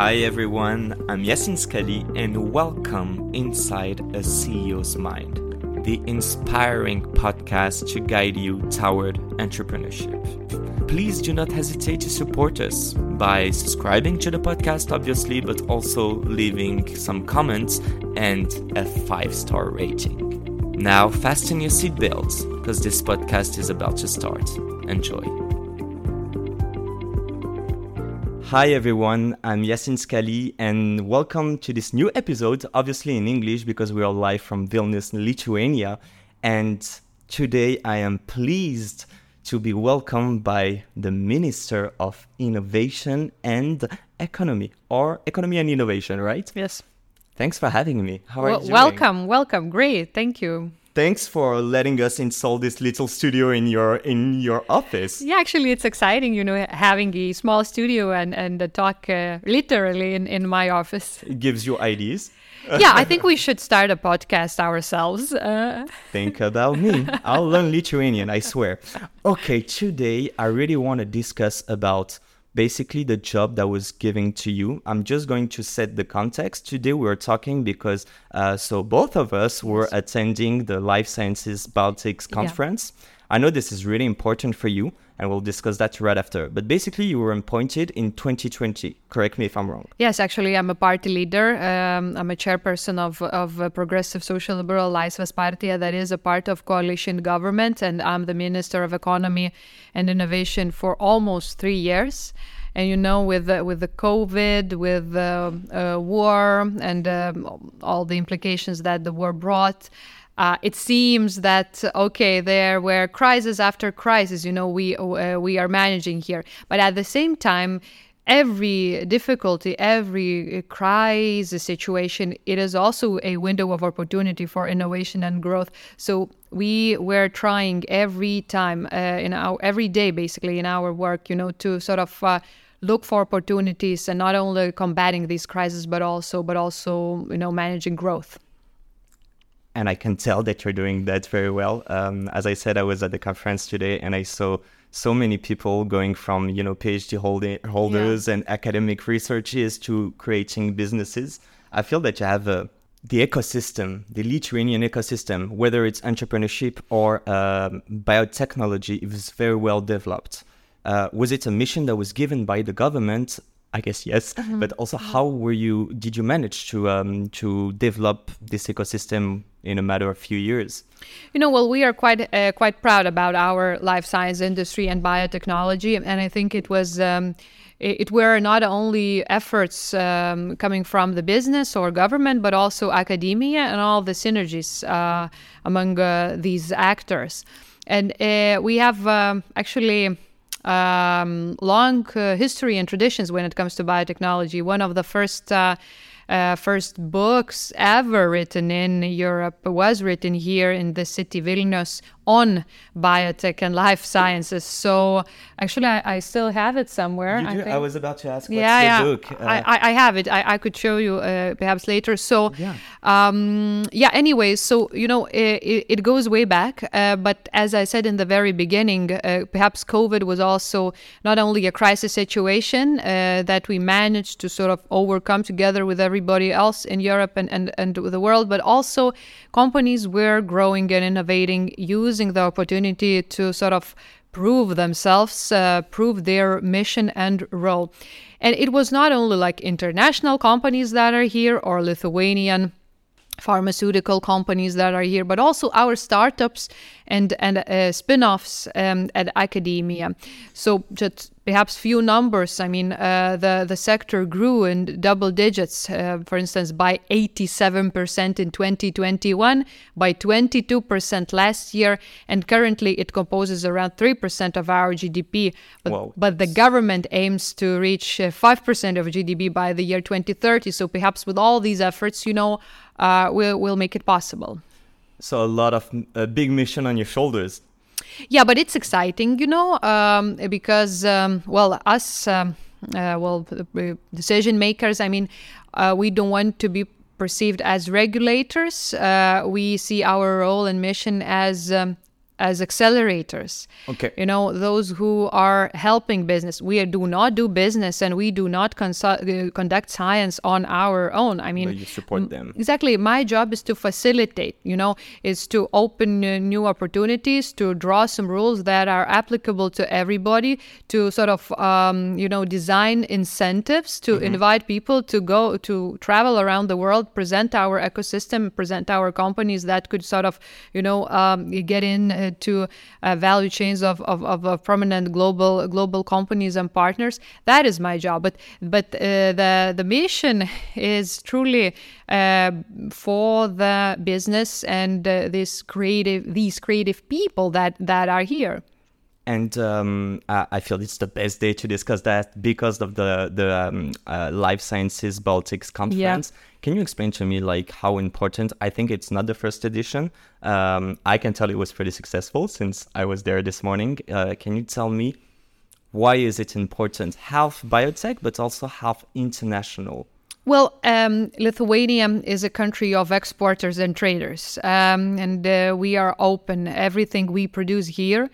Hi everyone, I'm Yacine Sqalli and welcome inside a CEO's Mind, the inspiring podcast to guide you toward entrepreneurship. Please do not hesitate to support us by subscribing to the podcast, obviously, but also leaving some comments and a five star rating. Now, fasten your seatbelts because this podcast is about to start. Enjoy. Hi everyone, I'm Yacine Sqalli and welcome to this new episode, obviously in English because we are live from Vilnius, Lithuania. And today I am pleased to be welcomed by the Minister of Innovation and Economy, or Economy and Innovation, right? Yes. Thanks for having me. How are Well, you doing? welcome, welcome. Great, thank you. Thanks for letting us install this little studio in your in your office. Yeah, actually, it's exciting, you know, having a small studio and and uh, talk uh, literally in in my office. It gives you ideas. yeah, I think we should start a podcast ourselves. Uh, Think about me. I'll learn Lithuanian, I swear. Okay, today I really want to discuss about basically the job that was given to you. I'm just going to set the context. Today we're talking because uh, so both of us were attending the Life Sciences Baltics conference. I know this is really important for you, and we'll discuss that right after. But basically, you were appointed in 2020. Correct me if I'm wrong. yes, actually, I'm a party leader. Um, I'm a chairperson of of Progressive Social Liberal Laisvės that is a part of coalition government, and I'm the Minister of Economy and Innovation for almost three years. And you know, with the, with the COVID, with the uh, war, and um, all the implications that the war brought, uh, it seems that okay, there were crisis after crisis. You know, we uh, we are managing here, but at the same time, every difficulty, every crisis situation, it is also a window of opportunity for innovation and growth. So we were trying every time uh, in our every day, basically in our work, you know, to sort of. Uh, look for opportunities and not only combating these crises but also but also you know managing growth and I can tell that you're doing that very well. Um, as I said, I was at the conference today, and I saw so many people going from you know PhD holder, holders and academic researchers to creating businesses. I feel that you have a the ecosystem, the Lithuanian ecosystem, whether it's entrepreneurship or um, biotechnology, is very well developed. Uh, was it a mission that was given by the government? I guess yes, but also how were you? Did you manage to um, to develop this ecosystem in a matter of few years? You know, well, we are quite uh, quite proud about our life science industry and biotechnology, and I think it was. Um, it it were not only efforts um, coming from the business or government, but also academia and all the synergies uh, among uh, these actors. And uh, we have um, actually um, long uh, history and traditions when it comes to biotechnology. One of the first uh, uh, first books ever written in Europe was written here in the city Vilnius on biotech and life sciences. So actually, I, I still have it somewhere. You I. I was about to ask. What's yeah, the yeah. book? Uh, I, I, I have it. I, I could show you uh, perhaps later. So, Yeah. um, yeah. Anyway, so you know, it, it goes way back. Uh, but as I said in the very beginning, uh, perhaps COVID was also not only a crisis situation uh, that we managed to sort of overcome together with everybody else in Europe and and and the world, but also companies were growing and innovating, using the opportunity to sort of prove themselves, uh, prove their mission and role. And it was not only like international companies that are here or Lithuanian pharmaceutical companies that are here, but also our startups and and uh, spin-offs um, at academia. So just perhaps few numbers. I mean, uh, the the sector grew in double digits. Uh, for instance, by 87% in 2021, by 22% last year, and currently it composes around 3% of our GDP. But, but the government aims to reach uh, 5% of GDP by the year 2030. So perhaps with all these efforts, you know, uh, we'll, we'll make it possible. so a lot of a big mission on your shoulders. Yeah, but it's exciting, you know, um, because um, well, us, um, uh, well, decision makers. I mean, uh, we don't want to be perceived as regulators. Uh, we see our role and mission as um, as accelerators. Okay. You know, those who are helping business. We do not do business and we do not consu- uh, conduct science on our own. I mean, But you support them. Exactly. My job is to facilitate, you know, is to open uh, new opportunities, to draw some rules that are applicable to everybody, to sort of, um, you know, design incentives, to invite people to go to travel around the world, present our ecosystem, present our companies that could sort of, you know, um, get in uh, to uh, value chains of, of, of, of prominent global global companies and partners. That is my job. But but uh, the the mission is truly uh, for the business and uh, this creative these creative people that that are here. And um, I I feel it's the best day to discuss that because of the the um, uh, Life Sciences Baltics conference. Can you explain to me like how important? I think it's not the first edition. Um, I can tell it was pretty successful since I was there this morning. Uh, can you tell me why is it important? Half biotech, but also half international. Well, um, Lithuania is a country of exporters and traders, um, and uh, we are open. Everything we produce here,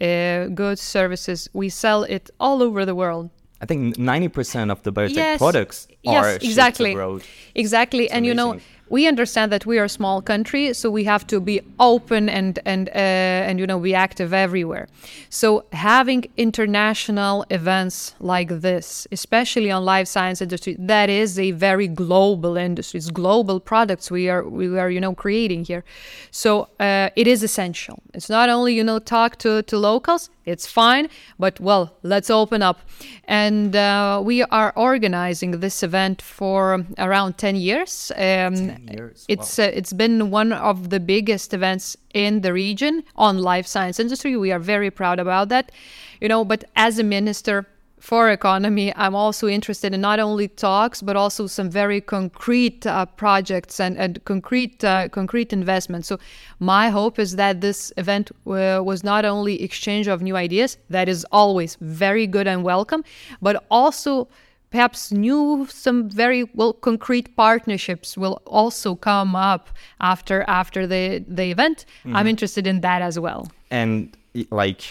uh, goods, services, we sell it all over the world. I think ninety percent of the biotech Yes, products yes, are shipped exactly. abroad. Exactly, and you know, amazing. We understand that we are a small country, so we have to be open and and uh, and you know be active everywhere. So having international events like this, especially on life science industry, that is a very global industry. It's global products we are we are you know creating here. So uh, it is essential. It's not only you know talk to to locals. It's fine, but well, let's open up. And uh, we are organizing this event for around 10 years. Um, years, It's uh, it's been one of the biggest events in the region on life science industry. We are very proud about that. You know, but as a minister for economy, I'm also interested in not only talks but also some very concrete uh, projects and, and concrete uh, concrete investments. So my hope is that this event uh, was not only exchange of new ideas, that is always very good and welcome, but also perhaps new some very well concrete partnerships will also come up after after the the event. I'm interested in that as well. and like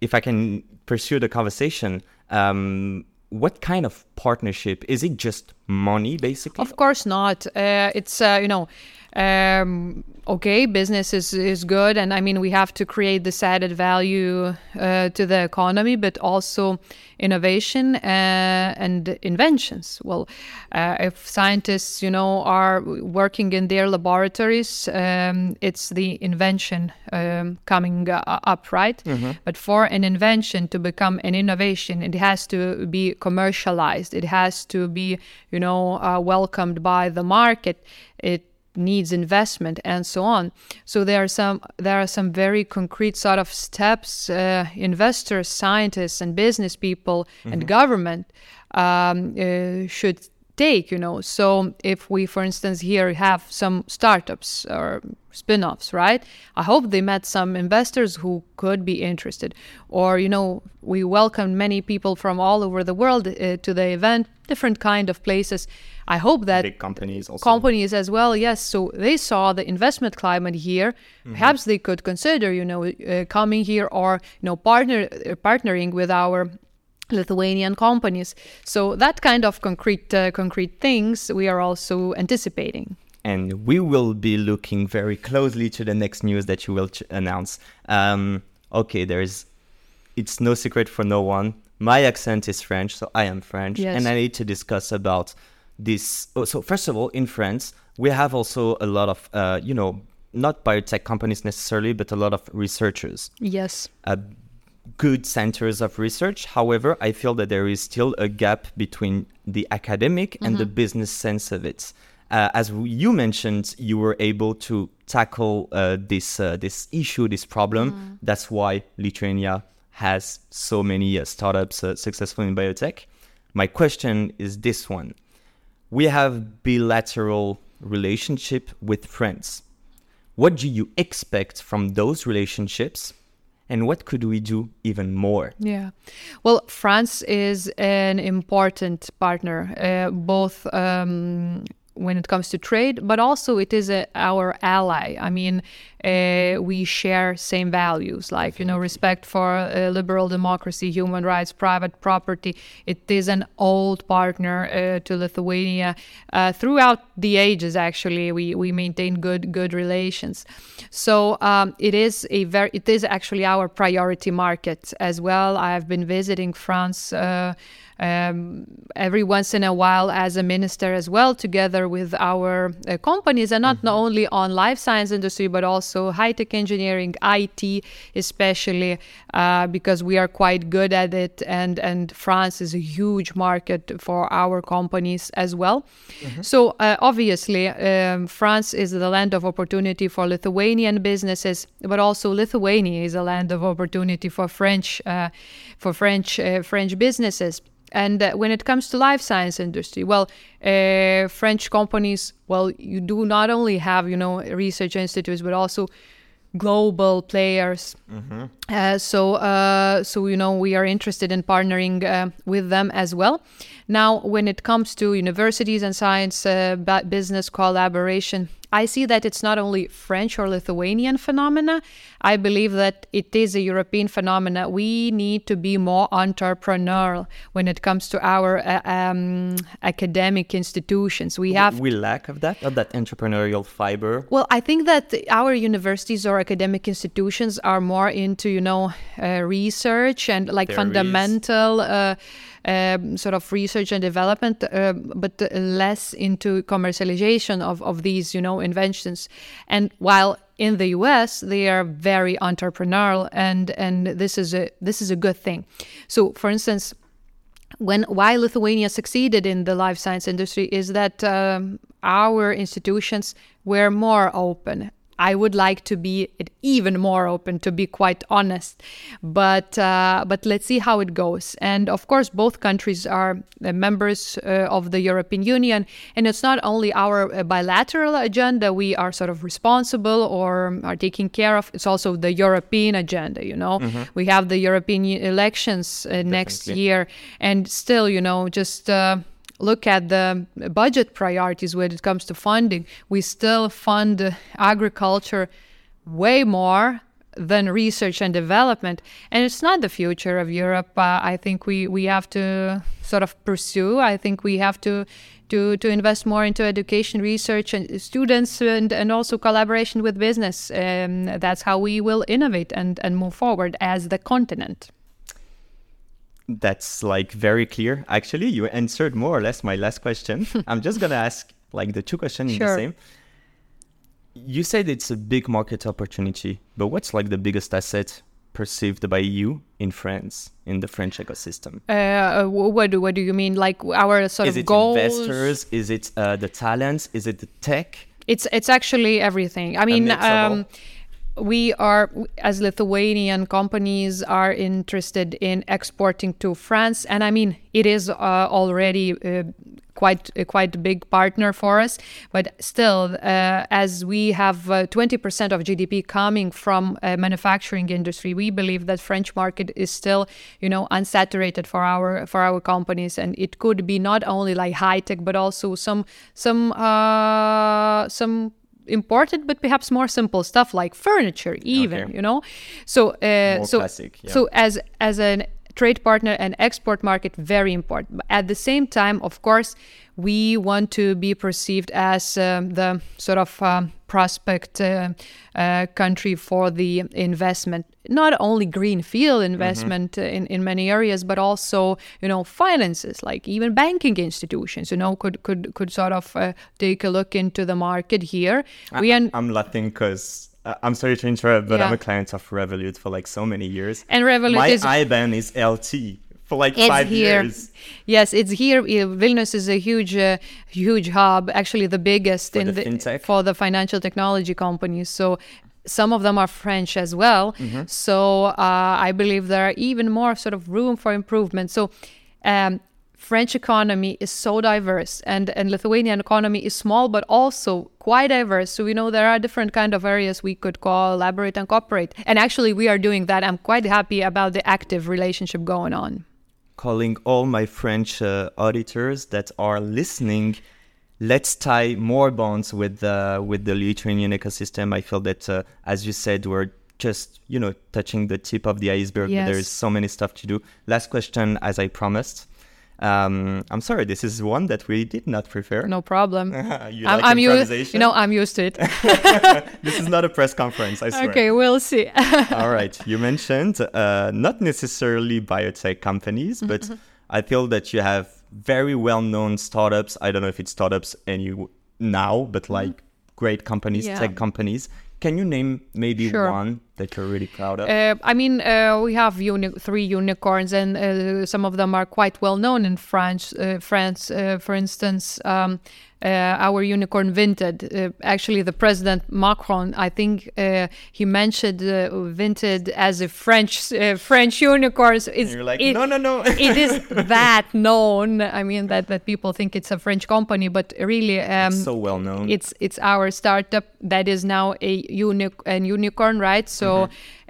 if i can pursue the conversation um what kind of partnership is it just money basically Of course not. Uh, it's uh, you know, um, okay, business is is good, and I mean we have to create this added value uh, to the economy, but also innovation uh, and inventions. Well, uh, if scientists you know are working in their laboratories, um, it's the invention um, coming uh, up, right? But for an invention to become an innovation, it has to be commercialized. It has to be, you know, uh, welcomed by the market. It needs investment and so on. So there are some there are some very concrete sort of steps uh, investors, scientists, and business people and government um, uh, should take. You know, so if we, for instance, here have some startups or spin-offs, right? I hope they met some investors who could be interested, or you know, we welcomed many people from all over the world uh, to the event, different kind of places. I hope that big companies also. companies as well yes. So they saw the investment climate here. Perhaps they could consider you know uh, coming here or you know partner uh, partnering with our lithuanian companies. So that kind of concrete uh, concrete things we are also anticipating. And we will be looking very closely to the next news that you will ch- announce. Um okay there's it's no secret for no one. My accent is french so i am french. Yes. and i need to discuss about this oh, so first of all in france we have also a lot of uh, you know not biotech companies necessarily but a lot of researchers yes uh, good centers of research. However, I feel that there is still a gap between the academic and the business sense of it. Uh, as you mentioned, you were able to tackle uh, this uh, this issue, this problem. That's why Lithuania has so many uh, startups uh, successful in biotech. My question is this one: We have bilateral relationship with France. What do you expect from those relationships? And what could we do even more? Yeah. Well, France is an important partner, uh, both um, when it comes to trade, but also it is a, our ally. I mean, uh, we share same values like you know respect for uh, liberal democracy, human rights, private property. It is an old partner uh, to Lithuania. Uh, throughout the ages, actually, we we maintain good good relations. So um, it is a very it is actually our priority market as well. I have been visiting France. Um, every once in a while as a minister as well, together with our uh, companies, and not, mm-hmm. not only on life science industry, but also high tech engineering, IT, especially uh, because we are quite good at it, and and France is a huge market for our companies as well. Mm-hmm. So uh, obviously, um, France is the land of opportunity for Lithuanian businesses, but also Lithuania is a land of opportunity for French uh, for French uh, French businesses. And uh, when it comes to life science industry, well, uh, French companies, well, you do not only have you know research institutes, but also global players. Mm-hmm. Uh, so, uh, so you know, we are interested in partnering uh, with them as well. Now, when it comes to universities and science uh, business collaboration, I see that it's not only French or Lithuanian phenomena. I believe that it is a European phenomena. We need to be more entrepreneurial when it comes to our uh, um, academic institutions. We have we lack of that of that entrepreneurial fiber. Well, I think that our universities or academic institutions are more into you know uh, research and like there fundamental. Uh, um, sort of research and development, uh, but less into commercialization of, of these, you know, inventions. And while in the US they are very entrepreneurial, and and this is a this is a good thing. So, for instance. When why Lithuania succeeded in the life science industry is that um, our institutions were more open I would like to be even more open, to be quite honest. But uh, but let's see how it goes. And of course, both countries are members uh, of the European Union, and it's not only our uh, bilateral agenda we are sort of responsible or are taking care of. It's also the European agenda. You know, mm-hmm. we have the European elections uh, next year, and still, you know, just uh, look at the budget priorities when it comes to funding, we still fund agriculture way more than research and development. And it's not the future of Europe. Uh, I think we, we have to sort of pursue. I think we have to to, to invest more into education, research, and students, and, and also collaboration with business. Um, that's how we will innovate and, and move forward as the continent that's like very clear. Actually, you answered more or less my last question. I'm just gonna ask like the two questions sure. in the same. You said it's a big market opportunity, but what's like the biggest asset perceived by you in France in the French ecosystem? Uh, what do what do you mean? Like our sort is of goals? Is it investors? Is it uh, the talents? Is it the tech? It's it's actually everything. I mean, um, we are as lithuanian companies are interested in exporting to france and i mean it is uh, already uh, quite uh, quite a big partner for us but still uh, as we have 20% uh, of gdp coming from manufacturing industry we believe that french market is still you know unsaturated for our for our companies and it could be not only like high tech but also some some uh, some imported but perhaps more simple stuff like furniture even okay. you know so uh, so classic, yeah. so as as a trade partner and export market very important at the same time of course we want to be perceived as um, the sort of um, prospect uh, uh, country for the investment not only greenfield mm-hmm. investment mm-hmm. in, in many areas but also you know finances like even banking institutions you know could could could sort of uh, take a look into the market here I, we an- i'm laughing because I'm sorry to interrupt, but yeah. I'm a client of Revolut for like so many years. And Revolut My is IBAN is LT for like it's five here. years. Yes, it's here. Vilnius is a huge, uh, huge hub, actually the biggest for in the, the for the financial technology companies. So some of them are French as well. Mm-hmm. So uh, I believe there are even more sort of room for improvement. So um, French economy is so diverse and, and Lithuanian economy is small but also quite diverse. So we know there are different kind of areas we could collaborate and cooperate. And actually we are doing that. I'm quite happy about the active relationship going on. Calling all my French uh, auditors that are listening let's tie more bonds with the with the Lithuanian ecosystem. I feel that, uh, as you said, we're just you know touching the tip of the iceberg. Yes. There's so many stuff to do. Last question, as I promised. Um, I'm sorry, this is one that we did not prepare. No problem. you I'm, like I'm used. You know, I'm used to it. this is not a press conference. I swear. okay, we'll see. All right. You mentioned uh, not necessarily biotech companies, Mm-hmm, but I feel that you have very well-known startups. I don't know if it's startups any now, but like great companies, Mm-hmm. Yeah. tech companies. Can you name maybe Sure. one that you're really proud of? Uh, I mean, uh, we have uni- three unicorns, and uh, some of them are quite well known in France. Uh, France, uh, for instance, um, uh, our unicorn Vinted. Uh, actually, the president Macron, I think uh, he mentioned uh, Vinted as a French uh, French unicorn. So It's, you're like, it- no, no, no. it is that known. I mean, that that people think it's a French company, but really, um, so well known. it's it's our startup that is now a uni- an unicorn, right? So,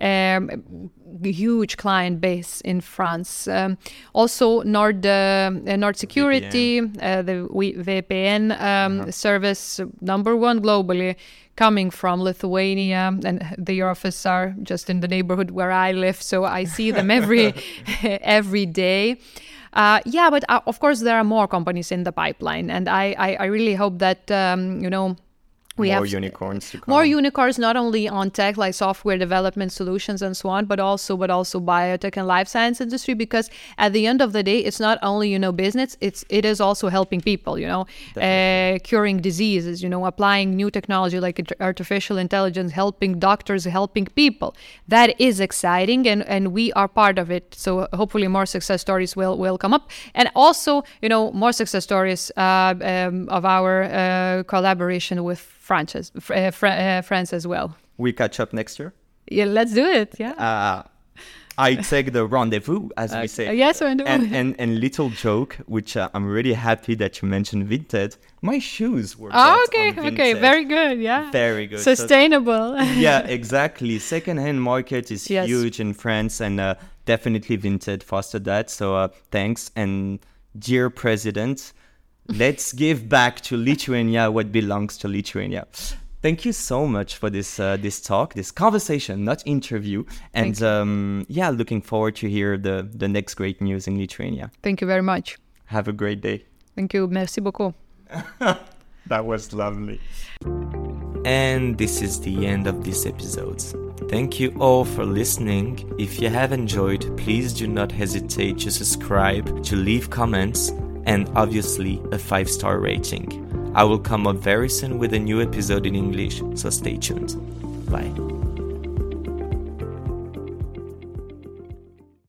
um, huge client base in France. Um, also, Nord uh, uh, Nord Security, uh, the VPN um, service number one globally. Coming from Lithuania, and the offices are just in the neighborhood where I live, so I see them every every day. Uh, yeah, but uh, of course there are more companies in the pipeline, and I I, I really hope that um, you know we more have unicorns to come. more unicorns not only on tech like software development solutions and so on but also but also biotech and life science industry because at the end of the day it's not only you know business it's it is also helping people you know uh, curing diseases you know applying new technology like artificial intelligence helping doctors helping people. That is exciting and and we are part of it. So hopefully more success stories will will come up. And also you know more success stories uh, um, of our uh, collaboration with France, as- uh, Fr- uh, France as well. we catch up next year. Yeah, let's do it. Yeah. Uh, I take the rendezvous, as we say. Uh, yes, rendezvous. And, and and little joke, which uh, I'm really happy that you mentioned Vinted. My shoes were. oh, okay, okay, very good. Yeah. Very good. So- Sustainable. yeah, exactly. Second-hand market is Yes. huge in France, and uh, definitely Vinted fostered that. So uh, thanks, and dear President, let's give back to Lithuania what belongs to Lithuania. Thank you so much for this uh, this talk, this conversation, not interview, and um, yeah, looking forward to hear the the next great news in Lithuania. Thank you very much. Have a great day. Thank you. Merci beaucoup. That was lovely. And this is the end of this episode. Thank you all for listening. If you have enjoyed, please do not hesitate to subscribe, to leave comments, and obviously a 5 star rating. I will come up very soon with a new episode in English, so stay tuned. Bye.